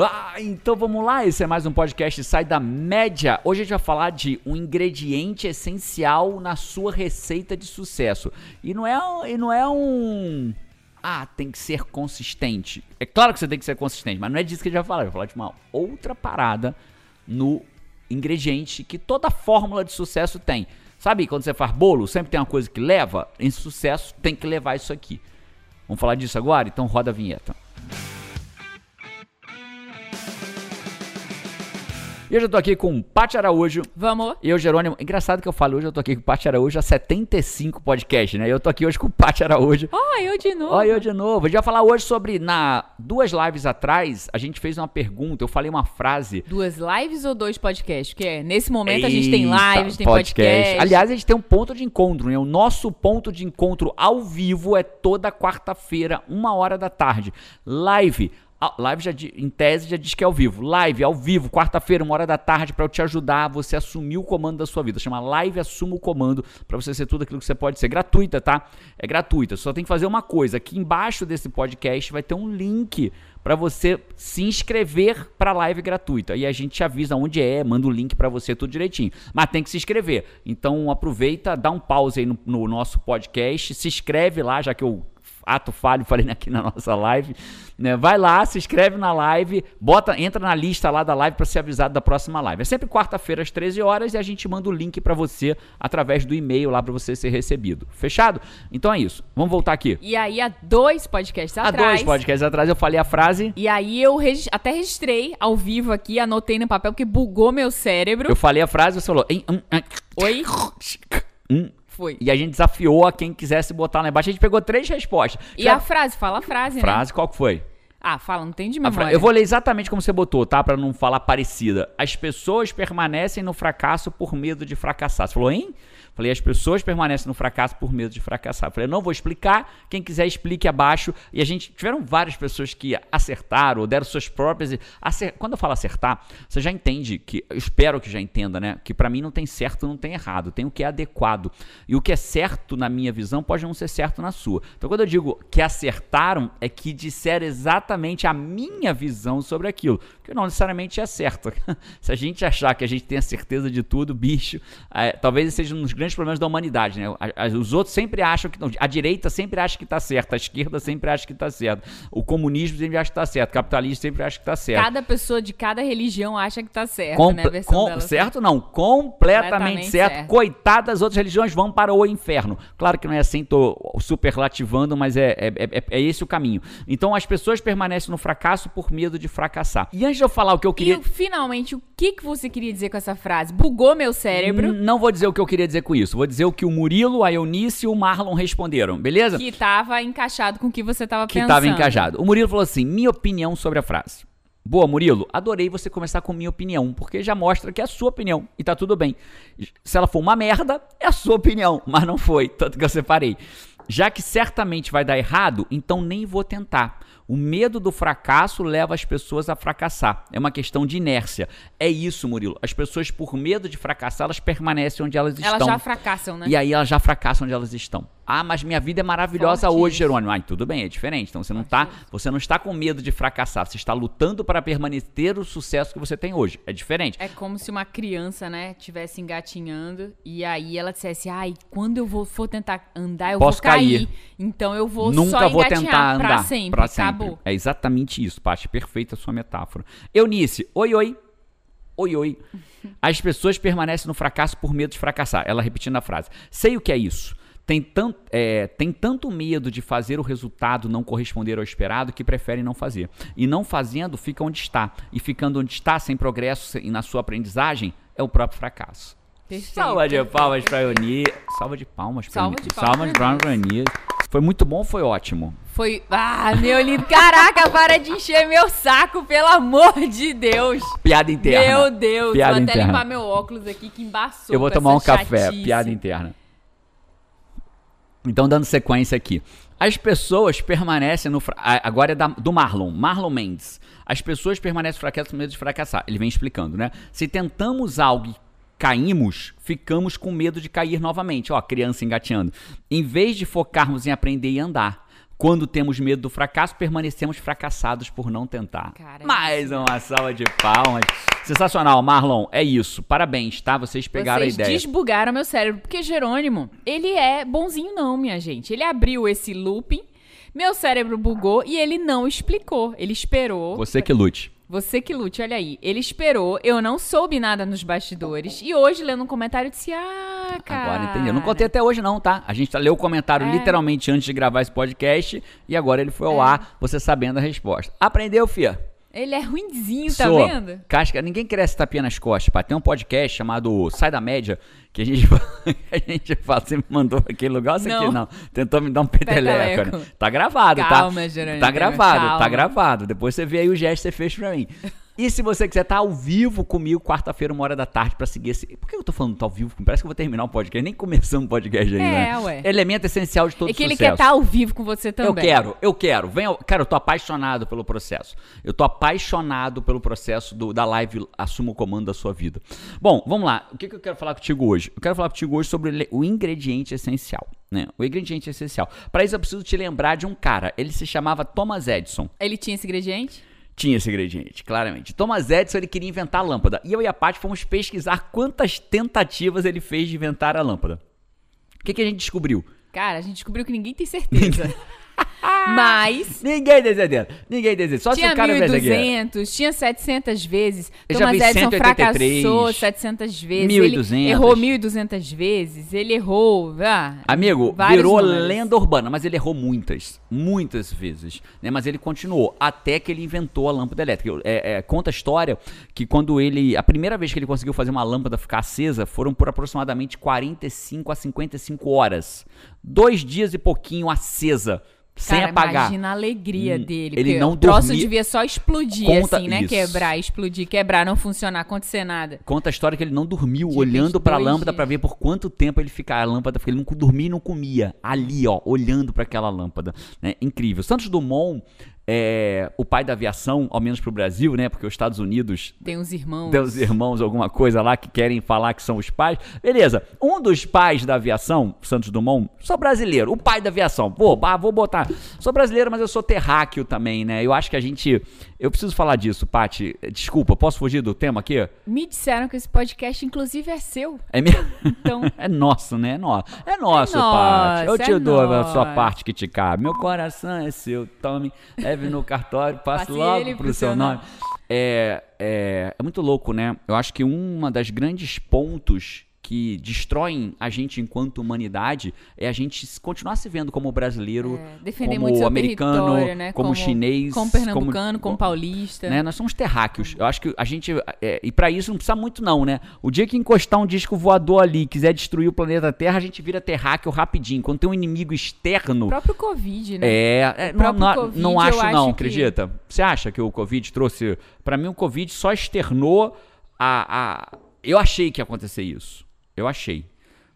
Ah, então vamos lá, esse é mais um podcast Sai da Média. Hoje a gente vai falar de um ingrediente essencial na sua receita de sucesso. E não é, e não é um. Ah, tem que ser consistente. É claro que você tem que ser consistente, mas não é disso que a gente vai falar. Eu vou falar de uma outra parada no ingrediente que toda fórmula de sucesso tem. Sabe quando você faz bolo, sempre tem uma coisa que leva? Em sucesso tem que levar isso aqui. Vamos falar disso agora? Então roda a vinheta. E hoje eu tô aqui com o Paty Araújo. Vamos. E eu, Jerônimo. Engraçado que eu falo hoje, eu tô aqui com o Paty Araújo há 75 podcasts, né? Eu tô aqui hoje com o Paty Araújo. Ó, eu de novo. Ó, eu de novo. A gente vai falar hoje sobre, na duas lives atrás, a gente fez uma pergunta, eu falei uma frase. Duas lives ou dois podcasts? Que é, nesse momento a gente tem Eita, lives, tem podcast. Aliás, a gente tem um ponto de encontro, né? O nosso ponto de encontro ao vivo é toda quarta-feira, uma hora da tarde. Live. Live já em tese já diz que é ao vivo. Live ao vivo, quarta-feira, uma hora da tarde, para eu te ajudar a você assumir o comando da sua vida. Chama Live Assuma o Comando, para você ser tudo aquilo que você pode ser. Gratuita, tá? É gratuita. Só tem que fazer uma coisa. Aqui embaixo desse podcast vai ter um link para você se inscrever para a live gratuita. E a gente te avisa onde é, manda o link para você tudo direitinho. Mas tem que se inscrever. Então aproveita, dá um pause aí no, no nosso podcast, se inscreve lá, já que eu ato falho falei aqui na nossa live, né? Vai lá, se inscreve na live, bota, entra na lista lá da live para ser avisado da próxima live. É sempre quarta-feira às 13 horas e a gente manda o link para você através do e-mail lá para você ser recebido. Fechado? Então é isso. Vamos voltar aqui. E aí, há dois podcasts Há atrás. dois podcasts atrás eu falei a frase E aí eu regi- até registrei ao vivo aqui, anotei no papel, porque bugou meu cérebro. Eu falei a frase, você falou. "Em, hum, hum, Oi? hum", Foi. E a gente desafiou a quem quisesse botar lá embaixo. A gente pegou três respostas. E Já- a frase? Fala a frase, né? frase, qual que foi? Ah, fala, não tem de memória. fra- Eu vou ler exatamente como você botou, tá? Pra não falar parecida. As pessoas permanecem no fracasso por medo de fracassar. Você falou, hein? Falei, as pessoas permanecem no fracasso por medo de fracassar. Falei, não vou explicar. Quem quiser, explique abaixo. E a gente. Tiveram várias pessoas que acertaram ou deram suas próprias. acer- Quando eu falo acertar, você já entende que. Eu espero que já entenda, né? Que pra mim não tem certo, não tem errado. Tem o que é adequado. E o que é certo na minha visão pode não ser certo na sua. Então, quando eu digo que acertaram, é que disseram exatamente a minha visão sobre aquilo. Que não necessariamente é certo. Se a gente achar que a gente tem a certeza de tudo, bicho, é, talvez seja um dos grandes problemas da humanidade, né? Os outros sempre acham que. não, A direita sempre acha que está certo, a esquerda sempre acha que está certo. O comunismo sempre acha que está certo, o capitalismo sempre acha que está certo. Cada pessoa de cada religião acha que tá certo, Comple- né? Com- certo não, completamente Completamente certo. certo. Coitadas das outras religiões vão para o inferno. Claro que não é assim, tô superlativando, mas é, é, é, é esse o caminho. Então as pessoas permanecem no fracasso por medo de fracassar. E antes de eu falar o que eu queria. E finalmente, o que, que você queria dizer com essa frase? Bugou meu cérebro, Não vou dizer o que eu queria dizer com isso. Vou dizer o que o Murilo, a Eunice e o Marlon responderam, beleza? que tava encaixado com o que você tava que pensando. estava encajado. O Murilo falou assim: minha opinião sobre a frase. Boa, Murilo, adorei você começar com minha opinião, porque já mostra que é a sua opinião e tá tudo bem. Se ela for uma merda, é a sua opinião, mas não foi, tanto que eu separei. Já que certamente vai dar errado, então nem vou tentar. O medo do fracasso leva as pessoas a fracassar. É uma questão de inércia. É isso, Murilo. As pessoas, por medo de fracassar, elas permanecem onde elas estão. Elas já fracassam, né? E aí elas já fracassam onde elas estão. Ah, mas minha vida é maravilhosa Forte hoje, isso. Jerônimo. Ai, tudo bem, é diferente. Então você não tá, você não está com medo de fracassar, você está lutando para permanecer o sucesso que você tem hoje. É diferente. É como se uma criança, né, tivesse engatinhando e aí ela dissesse, ai, quando eu vou, for tentar andar, eu Posso vou cair. cair. Então eu vou Nunca só vou tentar andar pra sempre. pra sempre. Acabou. É exatamente isso, Paty. Perfeita a sua metáfora. Eunice, oi, oi. Oi, oi. As pessoas permanecem no fracasso por medo de fracassar. Ela repetindo a frase. Sei o que é isso. Tem tanto, é, tem tanto medo de fazer o resultado não corresponder ao esperado que preferem não fazer. E não fazendo, fica onde está. E ficando onde está, sem progresso sem- na sua aprendizagem, é o próprio fracasso. Perfeito. Salva de palmas pra Eunice. Salva de palmas Salva Eunice. Salva de palmas pra Eunice. Foi muito bom ou foi ótimo? Foi. Ah, meu lindo. Caraca, para de encher meu saco, pelo amor de Deus. Piada interna. Meu Deus. Piada vou até interna. limpar meu óculos aqui que embaçou. Eu vou tomar um essa café. chatice. Piada interna. Então, dando sequência aqui. As pessoas permanecem no. fra- Agora é da- do Marlon. Marlon Mendes. As pessoas permanecem fracassas com medo de fracassar. Ele vem explicando, né? Se tentamos algo caímos, ficamos com medo de cair novamente. Ó, criança engateando. Em vez de focarmos em aprender e andar. Quando temos medo do fracasso, permanecemos fracassados por não tentar. Cara, Mais uma salva de palmas. Sensacional, Marlon. É isso. Parabéns, tá? Vocês pegaram Vocês a ideia. desbugaram meu cérebro. Porque Jerônimo, ele é bonzinho não, minha gente. Ele abriu esse looping, meu cérebro bugou e ele não explicou. Ele esperou. Você que lute. Você que lute, olha aí. Ele esperou, eu não soube nada nos bastidores. E hoje, lendo um comentário, eu disse: Ah, cara. Agora entendi. Eu não contei até hoje, não, tá? A gente leu o comentário É. literalmente antes de gravar esse podcast e agora ele foi ao ar, você sabendo a resposta. Aprendeu, Fia? Ele é ruinzinho, tá Sou. vendo? Casca, ninguém cresce tapinha nas costas, pá. Tem um podcast chamado Sai da Média, que a gente, a gente fala, você me mandou pra aquele lugar, você aqui Não. Tentou me dar um peteleco. Né? Tá gravado, tá? Calma, Jerônimo, Tá gravado, calma. tá gravado. Depois você vê aí o gesto que você fez pra mim. E se você quiser estar ao vivo comigo, quarta-feira, uma hora da tarde, pra seguir esse. Por que eu tô falando tá ao vivo? Parece que eu vou terminar o podcast. Nem começamos o podcast ainda. É, né? ué. Elemento essencial de todo É que ele sucesso. quer estar ao vivo com você também. Eu quero, eu quero. Venha, cara, eu tô apaixonado pelo processo. Eu tô apaixonado pelo processo do- da live Assuma o Comando da Sua Vida. Bom, vamos lá. O que, que eu quero falar contigo hoje? Eu quero falar contigo hoje sobre o o ingrediente essencial. Né? O ingrediente essencial. Para isso eu preciso te lembrar de um cara. Ele se chamava Thomas Edison. Ele tinha esse ingrediente? Tinha esse ingrediente, claramente. Thomas Edison ele queria inventar a lâmpada. E eu e a Paty fomos pesquisar quantas tentativas ele fez de inventar a lâmpada. O que, que a gente descobriu? Cara, a gente descobriu que ninguém tem certeza. Mas Ninguém certeza. Ninguém certeza. Só se tinha o cara viesse aqui. 1.200, tinha 700 vezes. Eu Thomas Edison 183, fracassou 700 vezes. 1.200. Ele errou 1.200 vezes. Ele errou... Ah, Amigo, virou números. lenda urbana, mas ele errou muitas, muitas vezes, né? Mas ele continuou até que ele inventou a lâmpada elétrica. É, é, conta a história que quando ele, a primeira vez que ele conseguiu fazer uma lâmpada ficar acesa, foram por aproximadamente 45 a 55 horas, dois dias e pouquinho acesa, sem Cara, apagar. imagina a alegria Hum, dele. ele não o troço dormia- devia só explodir, Conta assim, né? isso. Quebrar, explodir, quebrar, não funcionar, acontecer nada. Conta a história que ele não dormiu, De olhando pra 22 lâmpada pra ver por quanto tempo ele ficar a lâmpada, porque ele não dormia e não comia. Ali, ó, olhando pra aquela lâmpada. né? Incrível. Santos Dumont, é, o pai da aviação, ao menos pro Brasil, né? Porque os Estados Unidos Tem uns irmãos. tem os irmãos, alguma coisa lá que querem falar que são os pais. Beleza. Um dos pais da aviação, Santos Dumont, sou brasileiro. O pai da aviação. Pô, ah, vou botar. Sou brasileiro, mas eu sou terráqueo também, né? Eu acho que a gente. Eu preciso falar disso, Pati. Desculpa, posso fugir do tema aqui? Me disseram que esse podcast, inclusive, é seu. É mesmo? Então, É nosso, né? É nosso. É nosso, É Paty. Eu nosso, te é dou a sua parte que te cabe. Meu coração é seu. Tome, leve no cartório, passe Passe logo pro, seu nome. nome. É, é, é muito louco, né? Eu acho que uma das grandes pontos que destroem a gente enquanto humanidade é a gente continuar se vendo como brasileiro, é, como americano, né? como, chinês, Como pernambucano, como, paulista. né? Nós somos terráqueos. Eu acho que a gente. é, e pra isso não precisa muito, não, né? O dia que encostar um disco voador ali e quiser destruir o planeta Terra, a gente vira terráqueo rapidinho. Quando tem um inimigo externo. O próprio Covid, né? É, é, não, não, Covid, não acho, acho não, que- acredita? Você acha que o Covid trouxe. Pra mim, o Covid só externou a, a. Eu achei que ia acontecer isso. Eu achei.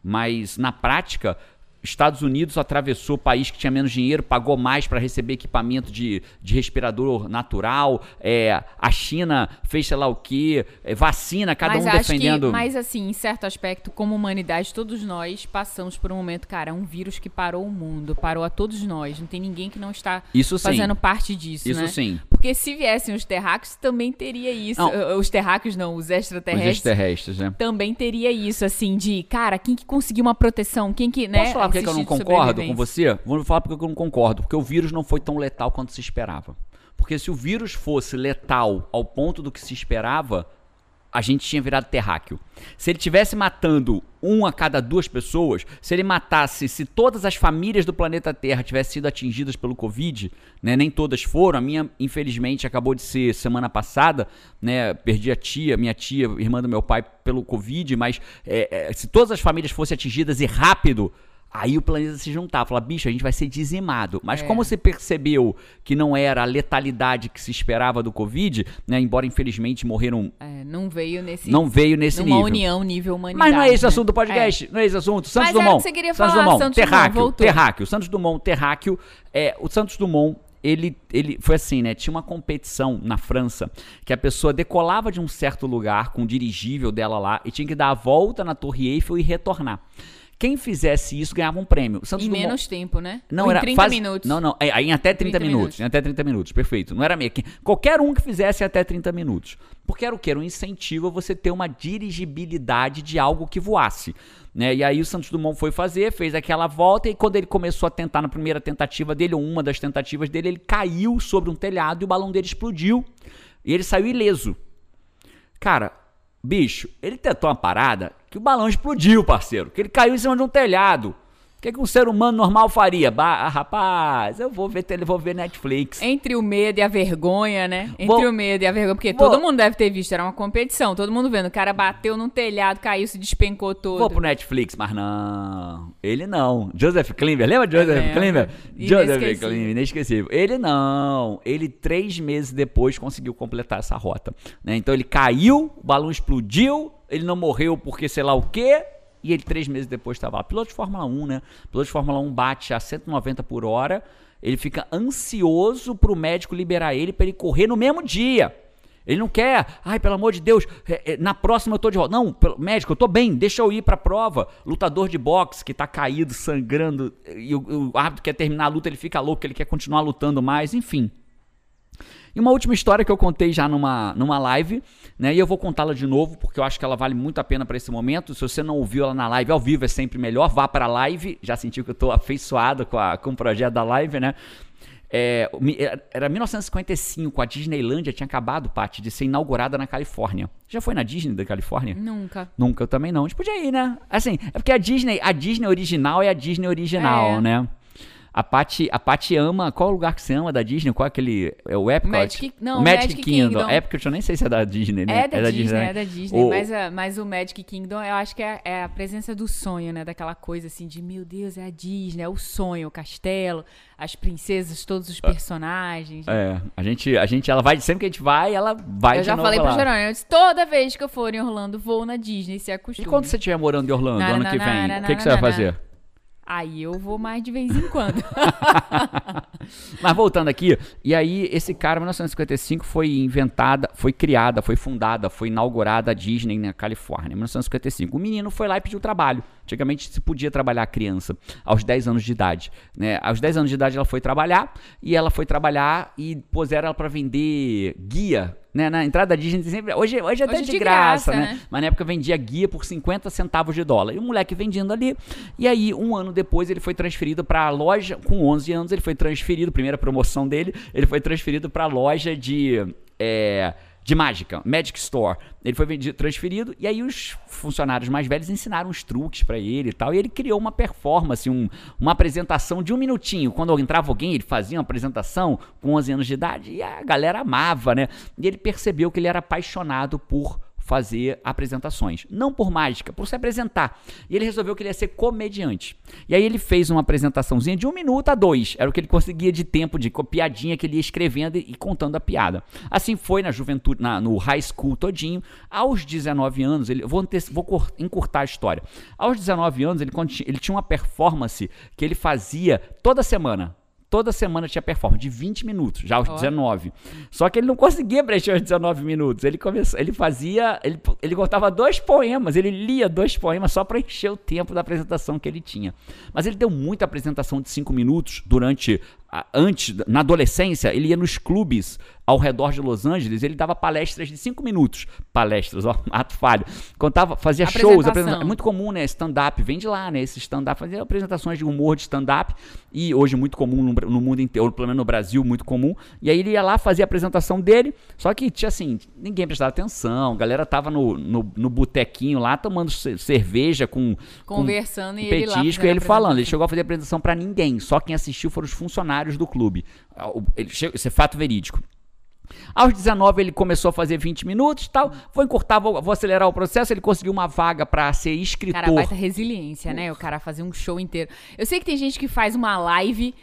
Mas na prática. Estados Unidos atravessou o país que tinha menos dinheiro, pagou mais para receber equipamento de, de respirador natural. É, a China fez sei lá o quê, é, vacina, cada mas um defendendo. que, mas assim, em certo aspecto, como humanidade, todos nós passamos por um momento, cara, um vírus que parou o mundo, parou a todos nós. Não tem ninguém que não está Isso sim. fazendo parte disso, Isso né? sim. Porque se viessem os terráqueos, também teria isso. Não. Uh, Os terráqueos não, os Os extraterrestres. extraterrestres, né? Também teria isso, assim, de, cara, quem que conseguiu uma proteção? Quem que, né? Posso falar porque que eu não concordo com você? Vou falar porque eu não concordo. Porque o vírus não foi tão letal quanto se esperava. Porque se o vírus fosse letal ao ponto do que se esperava, a gente tinha virado terráqueo. Se ele tivesse matando um a cada duas pessoas, se ele matasse, se todas as famílias do planeta Terra tivessem sido atingidas pelo Covid, né, nem todas foram, a minha, infelizmente, acabou de ser semana passada, né, perdi a tia, minha tia, irmã do meu pai, pelo Covid, mas é, é, se todas as famílias fossem atingidas e rápido, Aí o planeta se juntava, falar, bicho, a gente vai ser dizimado. Mas É. como você percebeu que não era a letalidade que se esperava do Covid, né? Embora infelizmente morreram, É, não veio nesse. não veio nesse numa nível. união nível humanidade. Mas não é esse né? assunto do podcast, não é esse assunto. Santos Mas Dumont. que você queria Santos falar, Dumont, Santos Dumont, terráqueo, voltou. terráqueo. Santos Dumont, terráqueo. É, o Santos Dumont, ele, ele foi assim, né? Tinha uma competição na França que a pessoa decolava de um certo lugar com o dirigível dela lá e tinha que dar a volta na Torre Eiffel e retornar. Quem fizesse isso ganhava um prêmio. O Santos Em Dumont- menos tempo, né? não, Ou era em 30 faz- minutos. Não, não. É, em até 30, 30 minutos. minutos. Em até 30 minutos, perfeito. Não era meio. que- Qualquer um que fizesse até 30 minutos. Porque era o quê? Era um incentivo a você ter uma dirigibilidade de algo que voasse. Né? E aí o Santos Dumont foi fazer, fez aquela volta, e quando ele começou a tentar na primeira tentativa dele, ou uma das tentativas dele, ele caiu sobre um telhado e o balão dele explodiu. E ele saiu ileso. Cara, bicho, ele tentou uma parada que o balão explodiu, parceiro. Que ele caiu em cima de um telhado. O que, que um ser humano normal faria? Ba ah, rapaz, eu vou ver, vou ver Netflix. Entre o medo e a vergonha, né? Entre Vou- o medo e a vergonha. Porque Vou- todo mundo deve ter visto, era uma competição. Todo mundo vendo. O cara bateu num telhado, caiu, se despencou todo. Vou pro Netflix, mas não. Ele não. Joseph Klimber, lembra de Joseph lembro. Klimber? Joseph. Klimber, inesquecível. Ele não. Ele três meses depois conseguiu completar essa rota. né? Então ele caiu, o balão explodiu, ele não morreu porque sei lá o quê. E ele três meses depois estava lá. Piloto de Fórmula 1, né? Piloto de Fórmula 1 bate a 190 por hora. Ele fica ansioso pro médico liberar ele para ele correr no mesmo dia. Ele não quer, ai, pelo amor de Deus, é, é, na próxima eu tô de volta. Não, médico, eu tô bem, deixa eu ir pra prova. Lutador de boxe que tá caído, sangrando, e o, o árbitro quer terminar a luta, ele fica louco, ele quer continuar lutando mais, enfim. E uma última história que eu contei já numa, numa live, né? E eu vou contá-la de novo, porque eu acho que ela vale muito a pena para esse momento. Se você não ouviu ela na live, ao vivo é sempre melhor. Vá para a live. Já sentiu que eu tô afeiçoado com, a, com o projeto da live, né? É, era era 1955, a Disneylândia tinha acabado, Paty, de ser inaugurada na Califórnia. Já foi na Disney da Califórnia? Nunca. Nunca, eu também não. A gente podia ir, né? Assim, é porque a Disney, a Disney original é a Disney original, É. né? A Paty, a Paty ama. Qual o lugar que você ama da Disney? Qual é aquele. É o Epcot? Magic- não, o Magic, Magic Kingdom. Kingdom. Epcot eu nem sei se é da Disney, né? É da, Disney, né? é da Disney. O- Mas, a- mas o Magic Kingdom, eu acho que é, é a presença do sonho, né? Daquela coisa assim de, meu Deus, é a Disney, é o sonho, o castelo, as princesas, todos os personagens. É, a gente, a gente, ela vai, sempre que a gente vai, ela vai eu de já falei pro. Jerônimo, eu disse, toda vez que eu for em Orlando, vou na Disney, se E acostume. quando você estiver morando em Orlando, Nara, ano que vem, o que, que você vai fazer? Aí eu vou mais de vez em quando. Mas voltando aqui, e aí esse cara, em 1955, foi inventada, foi criada, foi fundada, foi inaugurada a Disney na Califórnia, em 1955. O menino foi lá e pediu trabalho. Antigamente se podia trabalhar criança aos 10 anos de idade. Né? Aos 10 anos de idade ela foi trabalhar, e ela foi trabalhar e puseram ela para vender guia. Né? Na entrada da Disney sempre. Hoje, hoje é até Hoje de, de graça, graça, né? né? Mas na época vendia guia por 50 centavos de dólar. E o moleque vendendo ali. E aí, um ano depois, ele foi transferido para a loja. Com 11 anos, ele foi transferido. Primeira promoção dele, ele foi transferido para a loja de. é, de mágica, Magic Store. Ele foi vendido, transferido e aí os funcionários mais velhos ensinaram os truques para ele e tal. E ele criou uma performance, um- uma apresentação de um minutinho. Quando entrava alguém, ele fazia uma apresentação com 11 anos de idade e a galera amava, né? E ele percebeu que ele era apaixonado por fazer apresentações. Não por mágica, por se apresentar. E ele resolveu que ele ia ser comediante. E aí ele fez uma apresentaçãozinha de um minuto a dois. Era o que ele conseguia de tempo, de piadinha que ele ia escrevendo e, contando a piada. Assim foi na juventude, na- no high school todinho. Aos 19 anos, ele, vou, anteci- vou encurtar a história. Aos 19 anos, ele, ele tinha uma performance que ele fazia toda semana. Toda semana tinha performance de 20 minutos, já aos Ó. 19. Só que ele não conseguia preencher os 19 minutos. Ele começou, ele fazia, ele, ele contava dois poemas, ele lia dois poemas só para encher o tempo da apresentação que ele tinha. Mas ele deu muita apresentação de 5 minutos durante antes, na adolescência, ele ia nos clubes ao redor de Los Angeles, ele dava palestras de 5 minutos. Palestras, ó, ato falho. Contava, fazia shows, apresenta- é muito comum, né? Stand-up, vem de lá, né? Esse stand-up, fazia apresentações de humor de stand-up, e hoje muito comum no, no mundo inteiro, pelo menos no Brasil, muito comum. E aí ele ia lá, fazia a apresentação dele, só que tinha assim, ninguém prestava atenção, a galera tava no, no, no botequinho lá, tomando ce- cerveja com. Conversando com e ele lá petisco, fazendo e ele a falando. Ele chegou a fazer apresentação pra ninguém, só quem assistiu foram os funcionários do clube. Ah, isso é fato verídico. Aos 19 ele começou a fazer 20 minutos e tal. Vou encurtar, vou, vou acelerar o processo. Ele conseguiu uma vaga pra ser escritor. Cara, baita resiliência, né? O cara fazer um show inteiro. Eu sei que tem gente que faz uma live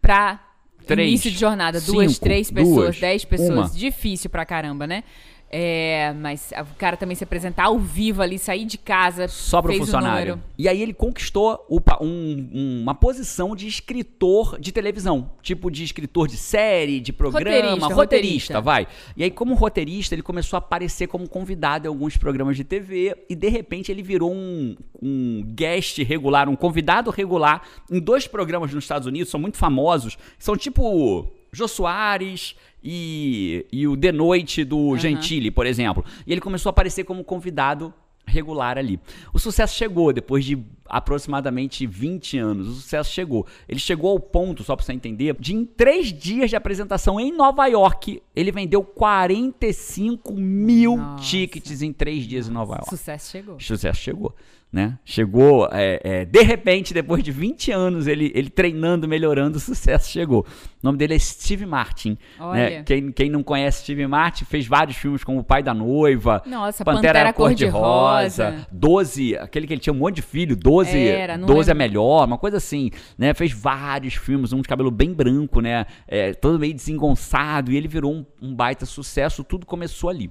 pra Três, início de jornada. Duas, cinco, três pessoas, duas, dez pessoas. uma. Difícil pra caramba, né? É, mas o cara também se apresentar ao vivo ali, sair de casa. Só para o fez o funcionário. E aí ele conquistou o um- uma posição de escritor de televisão. Tipo de escritor de série, de programa. Roteirista, roteirista. vai. E aí, como roteirista, ele começou a aparecer como convidado em alguns programas de TV. E de repente ele virou um, um guest regular, um convidado regular em dois programas nos Estados Unidos, são muito famosos. São tipo. Jô Soares e, e o The Noite do Gentili, por exemplo. E ele começou a aparecer como convidado regular ali. O sucesso chegou depois de aproximadamente 20 anos. O sucesso chegou. Ele chegou ao ponto, só pra você entender, de em três dias de apresentação em Nova York, ele vendeu 45 mil Nossa. tickets em três dias em Nova York. Sucesso chegou. O sucesso chegou. Né? Chegou, é, é, de repente, depois de 20 anos, ele, ele treinando, melhorando, o sucesso chegou. O nome dele é Steve Martin. Né? Quem, quem não conhece Steve Martin, fez vários filmes como O Pai da Noiva, Nossa, Pantera, Pantera Cor-de-Rosa, Cor-de-Rosa. 12, aquele que ele tinha um monte de filho, 12, Era, não 12 é melhor, uma coisa assim, né? Fez vários filmes, um de cabelo bem branco, né? É, todo meio desengonçado, e ele virou um, um baita sucesso, tudo começou ali.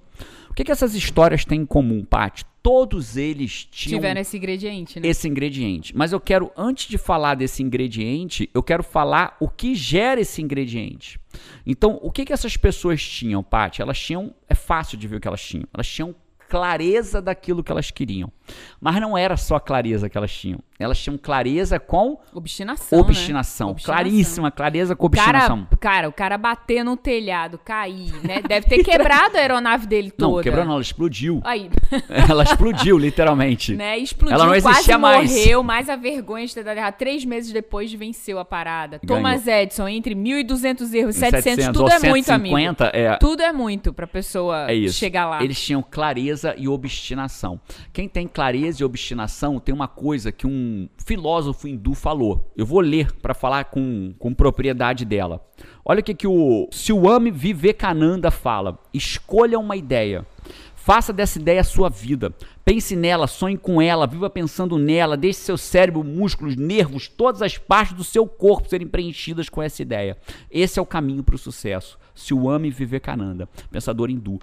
O que, que essas histórias têm em comum, Paty? Todos eles tinham Tiveram esse ingrediente, né? esse ingrediente. Mas eu quero, antes de falar desse ingrediente, eu quero falar o que gera esse ingrediente. Então, o que, que essas pessoas tinham, Paty? Elas tinham. É fácil de ver o que elas tinham. Elas tinham clareza daquilo que elas queriam. Mas não era só clareza que elas tinham. Elas tinham clareza com Obstinação. obstinação. Né? Obstinação. Claríssima, clareza com O cara, obstinação. cara, o cara bater no telhado, cair, né? Deve ter quebrado a aeronave dele toda. Não, quebrou não, ela explodiu. Aí, ela explodiu, literalmente. né? Explodiu, Ela não quase existia mais. morreu, mais a vergonha de ter dado errado. Três meses depois venceu a parada. Ganhou. Thomas Edison, entre 1.200 erros e 700 700, tudo é muito, amigo. 150, é, Tudo é muito pra pessoa É chegar lá. Eles tinham clareza e obstinação. Quem tem clareza e obstinação tem uma coisa que um filósofo hindu falou. Eu vou ler para falar com, com propriedade dela. Olha o que, que o Swami Vivekananda fala. Escolha uma ideia. Faça dessa ideia a sua vida. Pense nela, sonhe com ela, viva pensando nela, deixe seu cérebro, músculos, nervos, todas as partes do seu corpo serem preenchidas com essa ideia. Esse é o caminho para o sucesso. Swami Vivekananda, pensador hindu.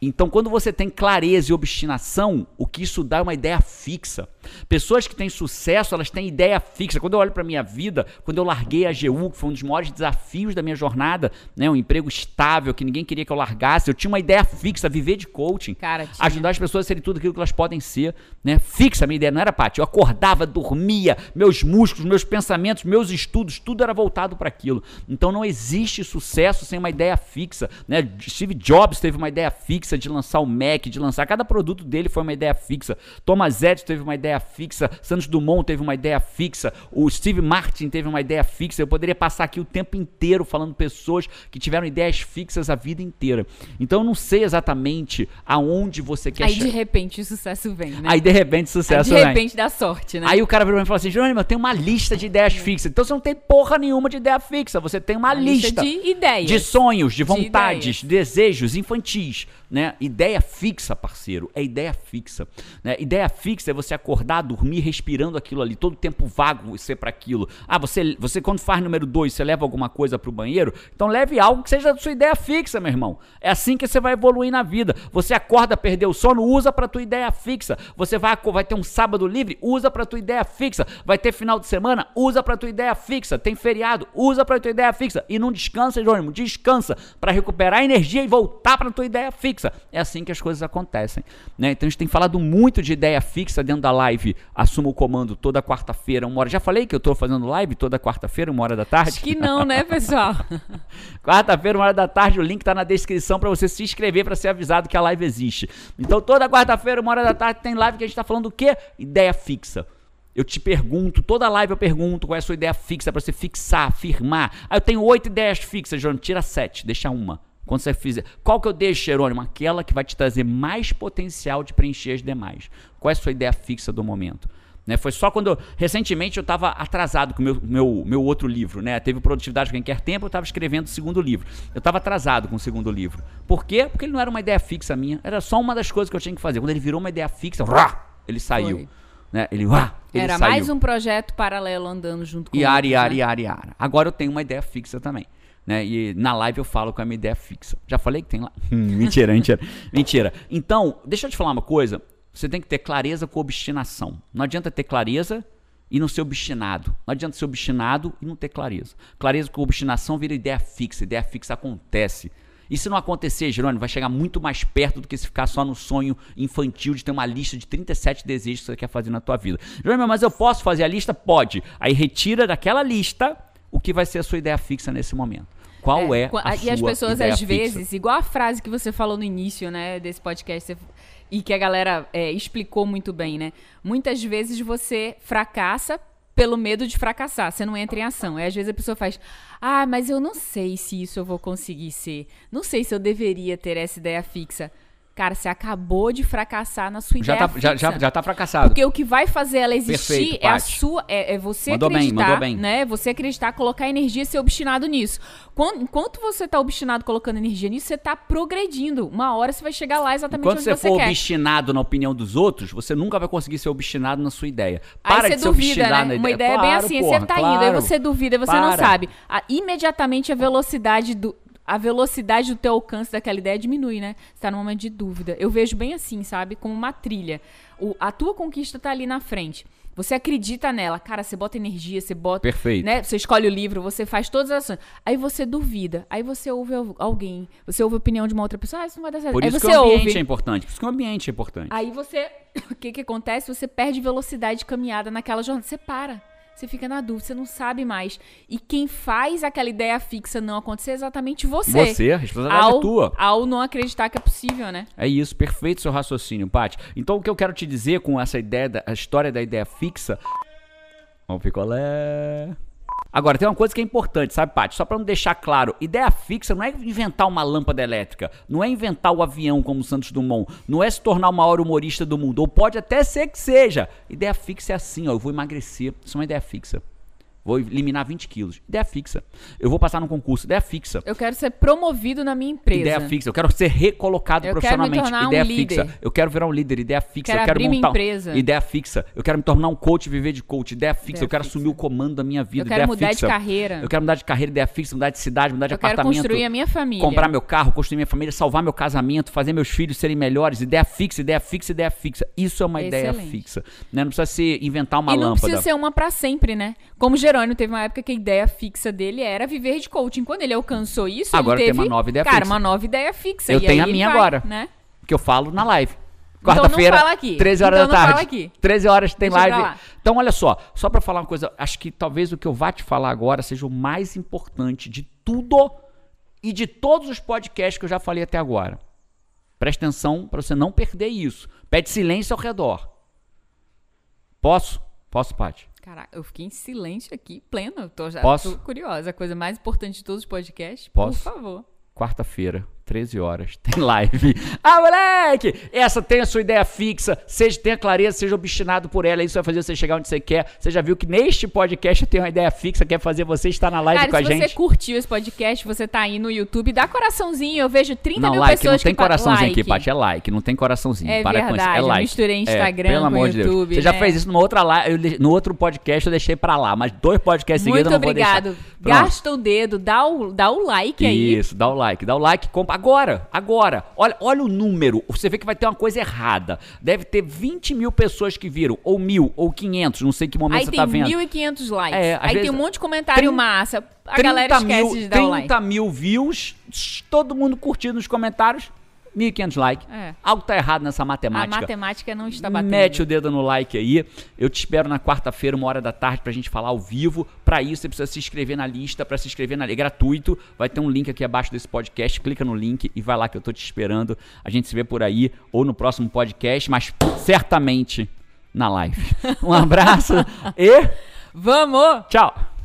Então, quando você tem clareza e obstinação, o que isso dá é uma ideia fixa. Pessoas que têm sucesso, elas têm ideia fixa. Quando eu olho para minha vida, quando eu larguei a AGU, que foi um dos maiores desafios da minha jornada, né, um emprego estável que ninguém queria que eu largasse, eu tinha uma ideia fixa, viver de coaching, Cara, ajudar as pessoas a serem tudo aquilo que elas podem ser, né? Fixa a minha ideia, não era Paty. Eu acordava, dormia, meus músculos, meus pensamentos, meus estudos, tudo era voltado para aquilo. Então não existe sucesso sem uma ideia fixa, né? Steve Jobs teve uma ideia fixa de lançar o Mac, de lançar cada produto dele foi uma ideia fixa. Thomas Edison teve uma ideia fixa, Santos Dumont teve uma ideia fixa, o Steve Martin teve uma ideia fixa. Eu poderia passar aqui o tempo inteiro falando pessoas que tiveram ideias fixas a vida inteira. Então eu não sei exatamente aonde você quer Aí de chegar. repente o sucesso vem, né? Aí de repente Aí, sucesso de vem. repente dá sorte, né? Aí o cara virou pra mim e falou assim: Jerônimo, eu tenho uma lista de ideias fixas. Então você não tem porra nenhuma de ideia fixa. Você tem uma Uma lista, de ideias. de sonhos, de vontades, ideias. desejos infantis. Né? Ideia fixa, parceiro. É ideia fixa. Né? Ideia fixa é você acordar, dormir, respirando aquilo ali, todo tempo vago ser para aquilo. Ah, você, você quando faz número dois, você leva alguma coisa pro banheiro? Então leve algo que seja da sua ideia fixa, meu irmão. É assim que você vai evoluir na vida. Você acorda, perdeu o sono, usa pra tua ideia fixa. Você vai, vai ter um sábado livre, usa pra tua ideia fixa. Vai ter final de semana, usa pra tua ideia fixa. Tem feriado, usa pra tua ideia fixa. E não descansa, Jerônimo, descansa pra recuperar energia e voltar pra tua ideia fixa. É assim que as coisas acontecem. Né? Então a gente tem falado muito de ideia fixa dentro da live. Assuma o comando toda quarta-feira, uma hora. Já falei que eu tô fazendo live toda quarta-feira, uma hora da tarde. Acho que não, né, pessoal? Quarta-feira, uma hora da tarde, o link tá na descrição para você se inscrever para ser avisado que a live existe. Então, toda quarta-feira, uma hora da tarde, tem live que a gente tá falando do quê? Ideia fixa. Eu te pergunto, toda live eu pergunto qual é a sua ideia fixa para você fixar, firmar. Ah, eu tenho oito ideias fixas, Jerônimo. Tira sete, deixa uma. Quando você fizer. Qual que eu deixo, Jerônimo? Aquela que vai te trazer mais potencial de preencher as demais. Qual é a sua ideia fixa do momento? Né, foi só quando. Recentemente eu estava atrasado com o meu, meu, meu outro livro. Né? Teve Produtividade Quem Quer Tempo, eu estava escrevendo o segundo livro. Eu estava atrasado com o segundo livro. Por quê? Porque ele não era uma ideia fixa minha. Era só uma das coisas que eu tinha que fazer. Quando ele virou uma ideia fixa, ele saiu. Foi. Né? Ele, rá, ele Era saiu. mais um projeto paralelo andando junto com Iara, outros, Iara, né? Iara, Iara. Agora eu tenho uma ideia fixa também. Né? E na live eu falo com a minha ideia fixa. Já falei que tem lá? Hum, mentira, mentira. mentira. Então, deixa eu te falar uma coisa. Você tem que ter clareza com obstinação. Não adianta ter clareza e não ser obstinado. Não adianta ser obstinado e não ter clareza. Clareza com obstinação vira ideia fixa. Ideia fixa acontece. E se não acontecer, Jerônimo, vai chegar muito mais perto do que se ficar só no sonho infantil de ter uma lista de 37 desejos que você quer fazer na tua vida. Jerônimo, mas eu posso fazer a lista? Pode. Aí retira daquela lista o que vai ser a sua ideia fixa nesse momento. Qual é, é a E as pessoas, às vezes, igual a frase que você falou no início, né, desse podcast, você, e que a galera é, explicou muito bem, né? Muitas vezes você fracassa pelo medo de fracassar, você não entra em ação. Aí às vezes a pessoa faz, ah, mas eu não sei se isso eu vou conseguir ser. Não sei se eu deveria ter essa ideia fixa. Cara, você acabou de fracassar na sua já ideia tá, fixa. Já, já, já tá fracassado. Porque o que vai fazer ela existir Perfeito, é a sua. É, é você Mandou bem, acreditar. mandou bem. Né? Você acreditar, colocar energia e ser obstinado nisso. Quando- enquanto você tá obstinado colocando energia nisso, você tá progredindo. Uma hora você vai chegar lá exatamente Enquanto onde você você for quer. obstinado na opinião dos outros, você nunca vai conseguir ser obstinado na sua ideia. Para de ser duvida, obstinado né? na Uma ideia. ideia bem assim, porra, você tá indo, claro. aí você duvida, você não Para. sabe. A- imediatamente a velocidade do a velocidade do teu alcance daquela ideia diminui, né? Você tá num momento de dúvida. Eu vejo bem assim, sabe? Como uma trilha. O- a tua conquista tá ali na frente. Você acredita nela, cara, você bota energia, você bota. Perfeito. Né? Você escolhe o livro, você faz todas as ações. Aí você duvida. Aí você ouve al- alguém. Você ouve a opinião de uma outra pessoa. Ah, isso não vai dar certo. Por aí isso que você o ambiente ouve. é importante. Por isso que o ambiente é importante. Aí você. O que que acontece? Você perde velocidade de caminhada naquela jornada. Você para. Você fica na dúvida, você não sabe mais. E quem faz aquela ideia fixa não acontecer é exatamente você. Você, a responsabilidade Ao, é tua. ao não acreditar que é possível, né? É isso, perfeito seu raciocínio, Paty. Então o que eu quero te dizer com essa ideia, da, a história da ideia fixa. Vamos picolé. Agora, tem uma coisa que é importante, sabe, Paty? Só pra não deixar claro, ideia fixa não é inventar uma lâmpada elétrica, não é inventar o avião como o Santos Dumont, não é se tornar o maior humorista do mundo, ou pode até ser que seja. Ideia fixa é assim, ó, eu vou emagrecer, isso é uma ideia fixa. Vou eliminar 20 quilos, ideia fixa. Eu vou passar no concurso, ideia fixa. Eu quero ser promovido na minha empresa. Ideia fixa. Eu quero ser recolocado Eu quero me profissionalmente. tornar um ideia líder. fixa. Eu quero virar um líder. Ideia fixa. Quero eu quero abrir minha montar. empresa. Ideia fixa. Eu quero me tornar um coach e viver de coach. Ideia fixa. Ideia eu quero fixa. assumir o comando da minha vida. Eu quero ideia mudar de fixa. carreira. Eu quero mudar de carreira. Ideia fixa. Mudar de cidade. Mudar de Eu quero apartamento. construir a minha família. Comprar meu carro, construir minha família, salvar meu casamento, fazer meus filhos serem melhores. Ideia fixa, ideia fixa, ideia fixa. Isso é uma ideia Excelente. fixa. Né? Não precisa ser inventar uma e não lâmpada. precisa ser uma pra sempre, né? Como Jerônimo teve uma época que a ideia fixa dele era viver de coaching. Quando ele alcançou isso, Agora ele tem teve, uma nova ideia cara, fixa. uma nova ideia fixa. Eu E tenho a minha vai, agora. né? que eu falo na live. Então Quarta-feira, aqui. 13 horas Então da tarde. fala aqui. 13 horas tem Deixa live. Então, olha só, só pra falar uma coisa, acho que talvez o que eu vá te falar agora seja o mais importante de tudo e de todos os podcasts que eu já falei até agora. Presta atenção pra você não perder isso. Pede silêncio ao redor. Posso? Posso, Paty? Caraca, eu fiquei em silêncio aqui, pleno. Eu tô, já Posso? tô curiosa. A coisa mais importante de todos os podcasts. Posso? Por favor. Quarta-feira, 13 horas, tem live. Ah, moleque! Essa tem a sua ideia fixa, seja tenha clareza, seja obstinado por ela, isso vai fazer você chegar onde você quer. Você já viu que neste podcast eu tenho uma ideia fixa, quer fazer você estar na live Cara, com a se gente. você curtiu esse podcast, você tá aí no YouTube, dá coraçãozinho. Eu vejo 30 Não, mil like, pessoas não tem que coraçãozinho like. aqui, Paty, é like, não tem coraçãozinho. É Para com isso, é verdade, eu like. misturei É, Instagram pelo com amor de Deus. YouTube, Você já né? fez isso numa outra live, no outro podcast eu deixei pra lá, mas dois podcasts seguidos Muito eu não vou obrigado. deixar. Pronto. Gasta o dedo, dá o, dá o like aí. Isso, dá o like, dá o like, compra agora, agora. Olha, olha o número, você vê que vai ter uma coisa errada. Deve ter 20 mil pessoas que viram, ou mil, ou 500, não sei que momento Aí você tem tá vendo. 1.500 likes. É, aí vezes- tem um monte de comentário 30 massa. A galera esquece mil, de dar o like. 30 mil views, todo mundo curtindo nos comentários, 1.500 likes. É. Algo tá errado nessa A matemática. matemática não está batendo. Mete o dedo no like aí. Eu te espero na quarta-feira, uma hora da tarde, pra gente falar ao vivo. Pra isso, você precisa se inscrever na lista. Pra se inscrever na é gratuito. Vai ter um link aqui abaixo desse podcast. Clica no link e vai lá que eu tô te esperando. A gente se vê por aí ou no próximo podcast, mas certamente na live. Um abraço e Vamos! tchau!